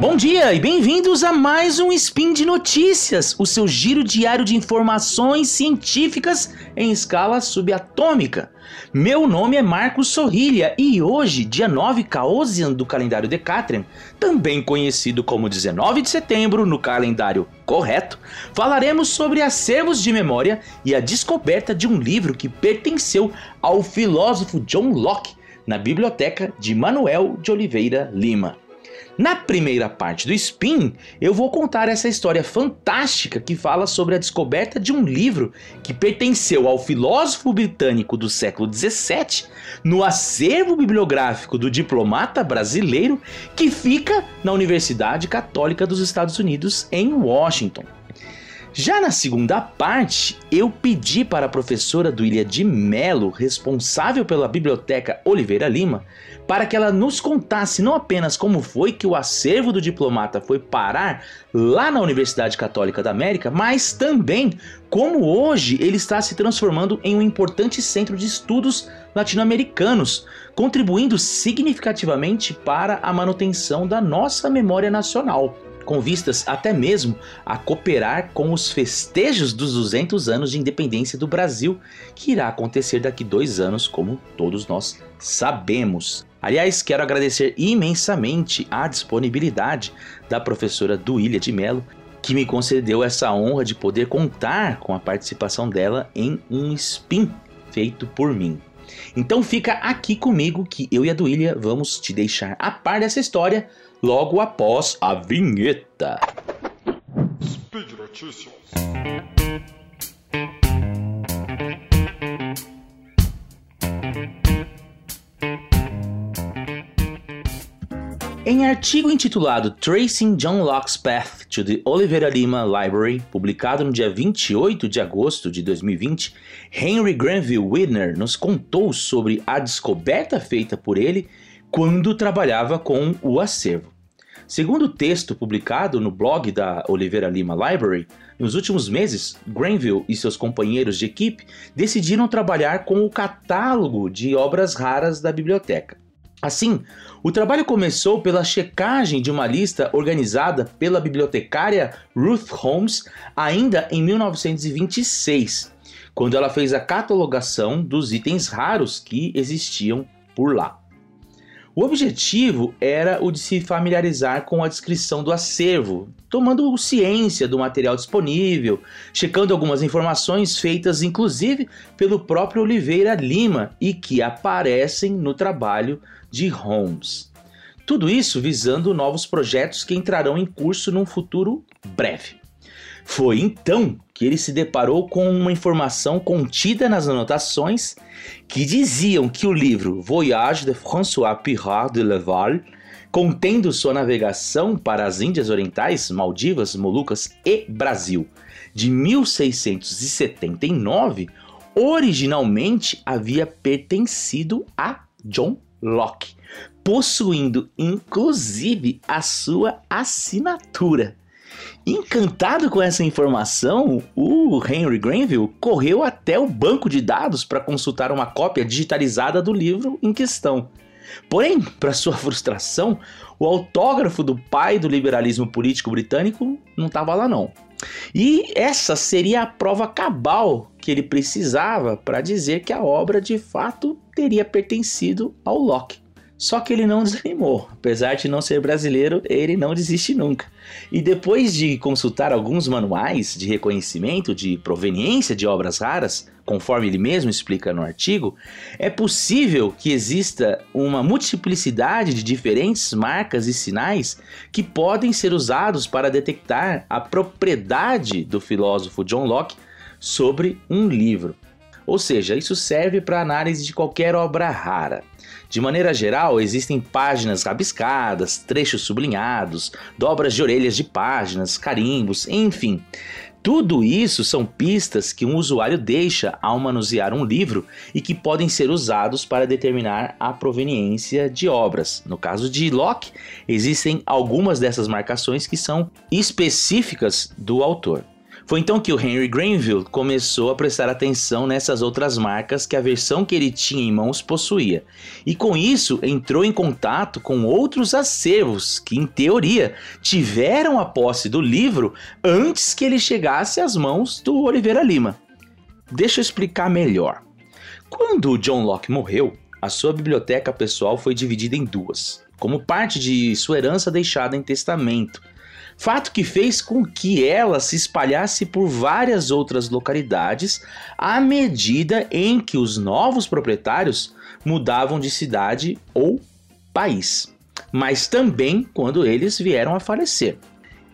Bom dia e bem-vindos a mais um Spin de Notícias, o seu giro diário de informações científicas em escala subatômica. Meu nome é Marcos Sorrilha e hoje, dia 9 Caosian do calendário Decatrian, também conhecido como 19 de setembro no calendário correto, falaremos sobre acervos de memória e a descoberta de um livro que pertenceu ao filósofo John Locke na biblioteca de Manuel de Oliveira Lima. Na primeira parte do Spin, eu vou contar essa história fantástica que fala sobre a descoberta de um livro que pertenceu ao filósofo britânico do século XVII no acervo bibliográfico do diplomata brasileiro que fica na Universidade Católica dos Estados Unidos em Washington. Já na segunda parte, eu pedi para a professora Duília de Mello, responsável pela Biblioteca Oliveira Lima, para que ela nos contasse não apenas como foi que o acervo do diplomata foi parar lá na Universidade Católica da América, mas também como hoje ele está se transformando em um importante centro de estudos latino-americanos, contribuindo significativamente para a manutenção da nossa memória nacional com vistas até mesmo a cooperar com os festejos dos 200 anos de independência do Brasil, que irá acontecer daqui dois anos, como todos nós sabemos. Aliás, quero agradecer imensamente a disponibilidade da professora Duília de Mello, que me concedeu essa honra de poder contar com a participação dela em um spin feito por mim. Então fica aqui comigo que eu e a Duília vamos te deixar a par dessa história logo após a vinheta. Speed Notícias. Em artigo intitulado Tracing John Locke's Path to the Oliveira Lima Library, publicado no dia 28 de agosto de 2020, Henry Granville Widner nos contou sobre a descoberta feita por ele quando trabalhava com o acervo. Segundo o texto publicado no blog da Oliveira Lima Library, nos últimos meses, Granville e seus companheiros de equipe decidiram trabalhar com o catálogo de obras raras da biblioteca. Assim, o trabalho começou pela checagem de uma lista organizada pela bibliotecária Ruth Holmes ainda em 1926, quando ela fez a catalogação dos itens raros que existiam por lá. O objetivo era o de se familiarizar com a descrição do acervo, tomando ciência do material disponível, checando algumas informações feitas inclusive pelo próprio Oliveira Lima e que aparecem no trabalho de Holmes. Tudo isso visando novos projetos que entrarão em curso num futuro breve. Foi então que ele se deparou com uma informação contida nas anotações que diziam que o livro Voyage de François Pirard de Leval, contendo sua navegação para as Índias Orientais, Maldivas, Molucas e Brasil, de 1679, originalmente havia pertencido a John Locke, possuindo inclusive a sua assinatura. Encantado com essa informação, o Henry Granville correu até o banco de dados para consultar uma cópia digitalizada do livro em questão. Porém, para sua frustração, o autógrafo do pai do liberalismo político britânico não estava lá não. E essa seria a prova cabal que ele precisava para dizer que a obra de fato teria pertencido ao Locke. Só que ele não desanimou. Apesar de não ser brasileiro, ele não desiste nunca. E depois de consultar alguns manuais de reconhecimento de proveniência de obras raras, conforme ele mesmo explica no artigo, é possível que exista uma multiplicidade de diferentes marcas e sinais que podem ser usados para detectar a propriedade do filósofo John Locke sobre um livro. Ou seja, isso serve para análise de qualquer obra rara. De maneira geral, existem páginas rabiscadas, trechos sublinhados, dobras de orelhas de páginas, carimbos, enfim. Tudo isso são pistas que um usuário deixa ao manusear um livro e que podem ser usados para determinar a proveniência de obras. No caso de Locke, existem algumas dessas marcações que são específicas do autor. Foi então que o Henry Granville começou a prestar atenção nessas outras marcas que a versão que ele tinha em mãos possuía, e com isso entrou em contato com outros acervos que, em teoria, tiveram a posse do livro antes que ele chegasse às mãos do Oliveira Lima. Deixa eu explicar melhor. Quando John Locke morreu, a sua biblioteca pessoal foi dividida em duas, como parte de sua herança deixada em testamento fato que fez com que ela se espalhasse por várias outras localidades à medida em que os novos proprietários mudavam de cidade ou país, mas também quando eles vieram a falecer.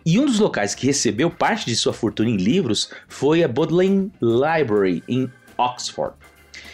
E um dos locais que recebeu parte de sua fortuna em livros foi a Bodleian Library em Oxford.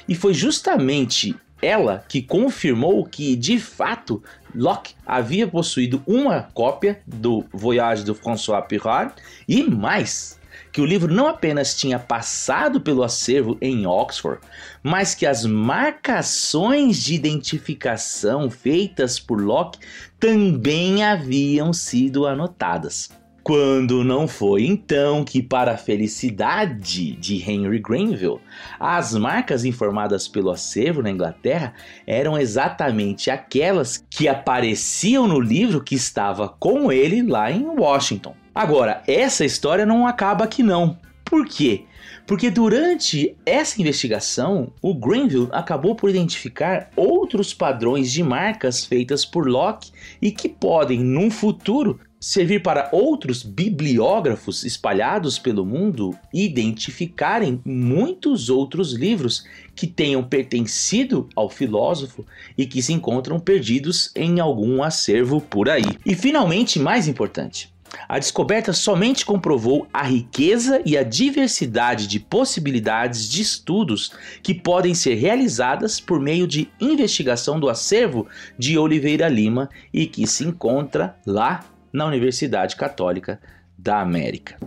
E foi justamente ela que confirmou que, de fato, Locke havia possuído uma cópia do Voyage de François Pirard e mais, que o livro não apenas tinha passado pelo acervo em Oxford, mas que as marcações de identificação feitas por Locke também haviam sido anotadas. Quando não foi então que, para a felicidade de Henry Granville, as marcas informadas pelo acervo na Inglaterra eram exatamente aquelas que apareciam no livro que estava com ele lá em Washington. Agora, essa história não acaba aqui não. Por quê? Porque durante essa investigação, o Granville acabou por identificar outros padrões de marcas feitas por Locke e que podem, num futuro, servir para outros bibliógrafos espalhados pelo mundo identificarem muitos outros livros que tenham pertencido ao filósofo e que se encontram perdidos em algum acervo por aí. E finalmente, mais importante, a descoberta somente comprovou a riqueza e a diversidade de possibilidades de estudos que podem ser realizadas por meio de investigação do acervo de Oliveira Lima e que se encontra lá na Universidade Católica da América.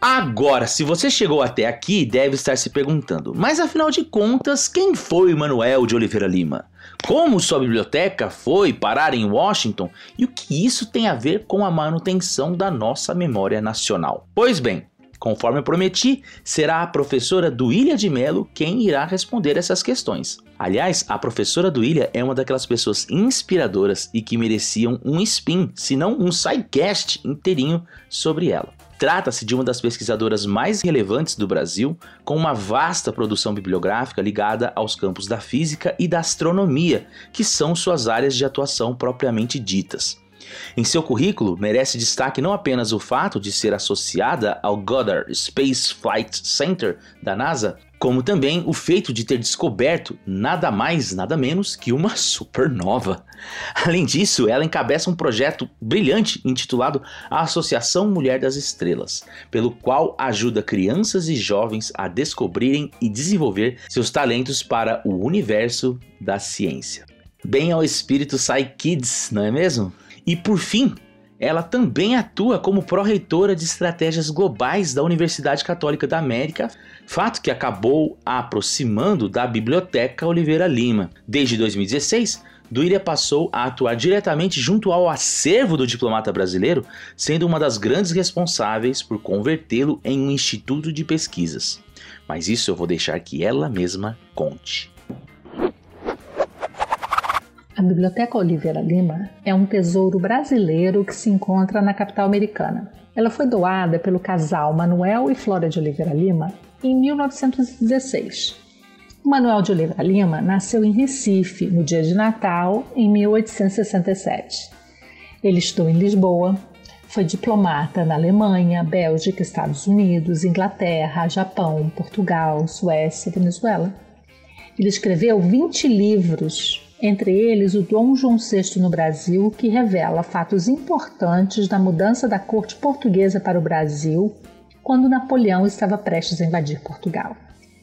Agora, se você chegou até aqui, deve estar se perguntando: mas afinal de contas, quem foi Manuel de Oliveira Lima? Como sua biblioteca foi parar em Washington e o que isso tem a ver com a manutenção da nossa memória nacional? Pois bem, Conforme prometi, será a professora Duília de Melo quem irá responder essas questões. Aliás, a professora Duília é uma daquelas pessoas inspiradoras e que mereciam um spin, se não um sidecast inteirinho sobre ela. Trata-se de uma das pesquisadoras mais relevantes do Brasil, com uma vasta produção bibliográfica ligada aos campos da física e da astronomia, que são suas áreas de atuação propriamente ditas. Em seu currículo, merece destaque não apenas o fato de ser associada ao Goddard Space Flight Center da NASA, como também o feito de ter descoberto nada mais, nada menos que uma supernova. Além disso, ela encabeça um projeto brilhante intitulado a Associação Mulher das Estrelas, pelo qual ajuda crianças e jovens a descobrirem e desenvolver seus talentos para o universo da ciência. Bem ao espírito Psy Kids, não é mesmo? E por fim, ela também atua como pró-reitora de estratégias globais da Universidade Católica da América, fato que acabou a aproximando da Biblioteca Oliveira Lima. Desde 2016, Duília passou a atuar diretamente junto ao acervo do diplomata brasileiro, sendo uma das grandes responsáveis por convertê-lo em um instituto de pesquisas. Mas isso eu vou deixar que ela mesma conte. A Biblioteca Oliveira Lima é um tesouro brasileiro que se encontra na capital americana. Ela foi doada pelo casal Manuel e Flora de Oliveira Lima em 1916. O Manuel de Oliveira Lima nasceu em Recife no dia de Natal, em 1867. Ele estudou em Lisboa, foi diplomata na Alemanha, Bélgica, Estados Unidos, Inglaterra, Japão, Portugal, Suécia e Venezuela. Ele escreveu 20 livros entre eles o Dom João VI no Brasil, que revela fatos importantes da mudança da corte portuguesa para o Brasil quando Napoleão estava prestes a invadir Portugal.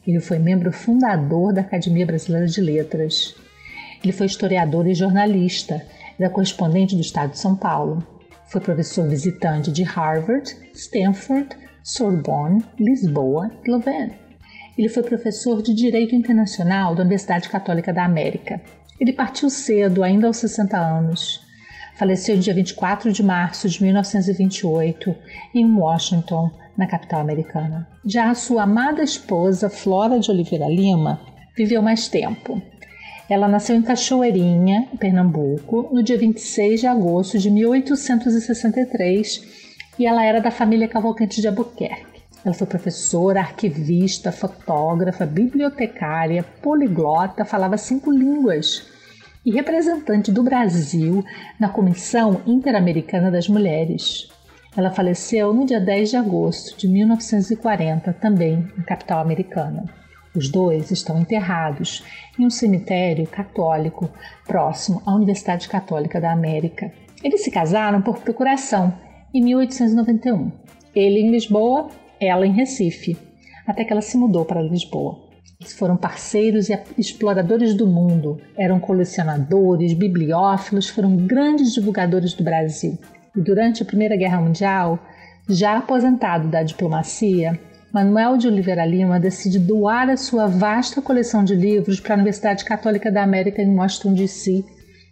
Ele foi membro fundador da Academia Brasileira de Letras. Ele foi historiador e jornalista, era correspondente do Estado de São Paulo. Foi professor visitante de Harvard, Stanford, Sorbonne, Lisboa e Louvain. Ele foi professor de Direito Internacional da Universidade Católica da América ele partiu cedo, ainda aos 60 anos. Faleceu no dia 24 de março de 1928 em Washington, na capital americana. Já a sua amada esposa, Flora de Oliveira Lima, viveu mais tempo. Ela nasceu em Cachoeirinha, Pernambuco, no dia 26 de agosto de 1863 e ela era da família Cavalcante de Albuquerque. Ela foi professora, arquivista, fotógrafa, bibliotecária, poliglota, falava cinco línguas e representante do Brasil na Comissão Interamericana das Mulheres. Ela faleceu no dia 10 de agosto de 1940, também na capital americana. Os dois estão enterrados em um cemitério católico próximo à Universidade Católica da América. Eles se casaram por procuração em 1891. Ele em Lisboa, ela em Recife, até que ela se mudou para Lisboa. Eles foram parceiros e exploradores do mundo, eram colecionadores, bibliófilos, foram grandes divulgadores do Brasil. E durante a Primeira Guerra Mundial, já aposentado da diplomacia, Manuel de Oliveira Lima decide doar a sua vasta coleção de livros para a Universidade Católica da América em Washington, D.C.,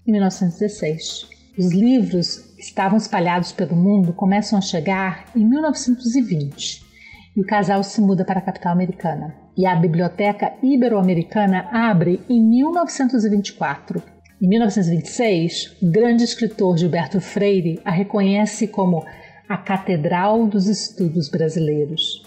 em 1916. Os livros que estavam espalhados pelo mundo começam a chegar em 1920 e o casal se muda para a capital americana. E a Biblioteca Ibero-Americana abre em 1924. Em 1926, o grande escritor Gilberto Freire a reconhece como a Catedral dos Estudos Brasileiros.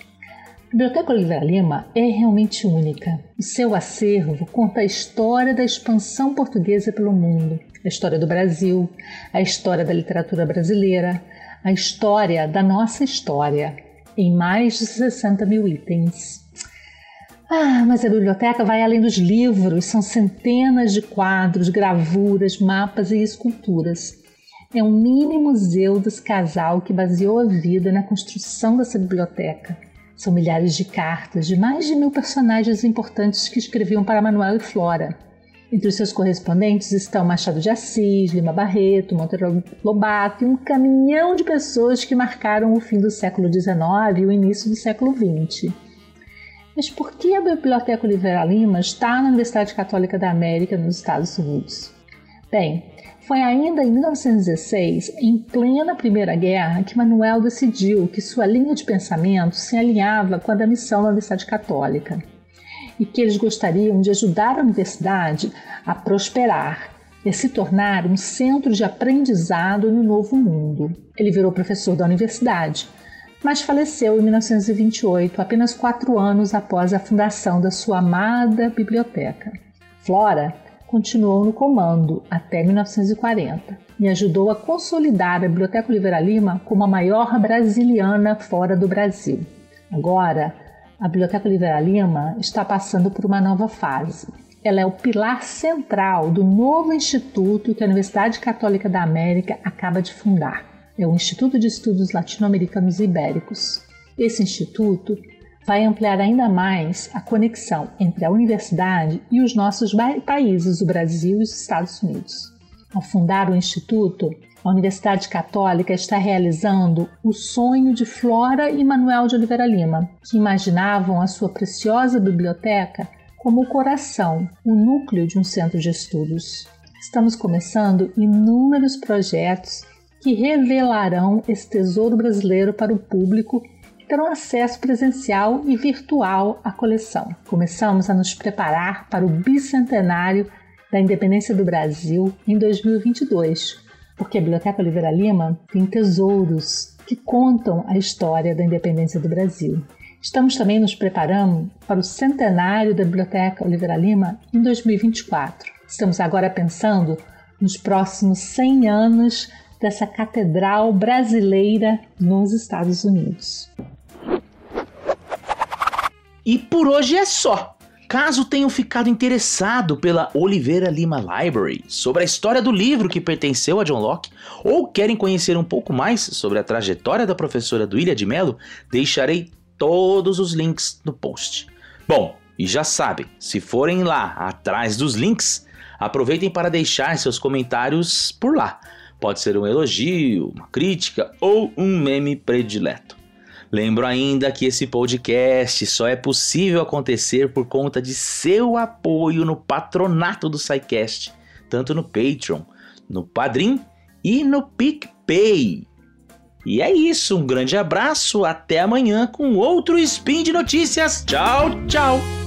A Biblioteca Oliveira Lima é realmente única. O seu acervo conta a história da expansão portuguesa pelo mundo, a história do Brasil, a história da literatura brasileira, a história da nossa história, em mais de 60 mil itens. Ah, mas a biblioteca vai além dos livros, são centenas de quadros, gravuras, mapas e esculturas. É um mini museu desse casal que baseou a vida na construção dessa biblioteca são milhares de cartas de mais de mil personagens importantes que escreviam para Manuel e Flora. Entre os seus correspondentes estão Machado de Assis, Lima Barreto, Monteiro Lobato e um caminhão de pessoas que marcaram o fim do século XIX e o início do século XX. Mas por que a Biblioteca Oliveira Lima está na Universidade Católica da América nos Estados Unidos? Bem, foi ainda em 1916, em plena Primeira Guerra, que Manuel decidiu que sua linha de pensamento se alinhava com a da missão da Universidade Católica e que eles gostariam de ajudar a universidade a prosperar e a se tornar um centro de aprendizado no novo mundo. Ele virou professor da universidade, mas faleceu em 1928, apenas quatro anos após a fundação da sua amada biblioteca. Flora continuou no comando até 1940 e ajudou a consolidar a Biblioteca Oliveira Lima como a maior brasiliana fora do Brasil. Agora, a Biblioteca Oliveira Lima está passando por uma nova fase. Ela é o pilar central do novo instituto que a Universidade Católica da América acaba de fundar. É o Instituto de Estudos Latino-Americanos e Ibéricos. Esse instituto vai ampliar ainda mais a conexão entre a universidade e os nossos países, o Brasil e os Estados Unidos. Ao fundar o Instituto, a Universidade Católica está realizando o sonho de Flora e Manuel de Oliveira Lima, que imaginavam a sua preciosa biblioteca como o coração, o núcleo de um centro de estudos. Estamos começando inúmeros projetos que revelarão esse tesouro brasileiro para o público terão acesso presencial e virtual à coleção. Começamos a nos preparar para o bicentenário da independência do Brasil em 2022, porque a Biblioteca Oliveira Lima tem tesouros que contam a história da independência do Brasil. Estamos também nos preparando para o centenário da Biblioteca Oliveira Lima em 2024. Estamos agora pensando nos próximos 100 anos dessa catedral brasileira nos Estados Unidos. E por hoje é só. Caso tenham ficado interessado pela Oliveira Lima Library, sobre a história do livro que pertenceu a John Locke, ou querem conhecer um pouco mais sobre a trajetória da professora Duília de Mello, deixarei todos os links no post. Bom, e já sabem, se forem lá atrás dos links, aproveitem para deixar seus comentários por lá. Pode ser um elogio, uma crítica ou um meme predileto. Lembro ainda que esse podcast só é possível acontecer por conta de seu apoio no patronato do SciCast, tanto no Patreon, no Padrim e no PicPay. E é isso, um grande abraço, até amanhã com outro Spin de Notícias. Tchau, tchau!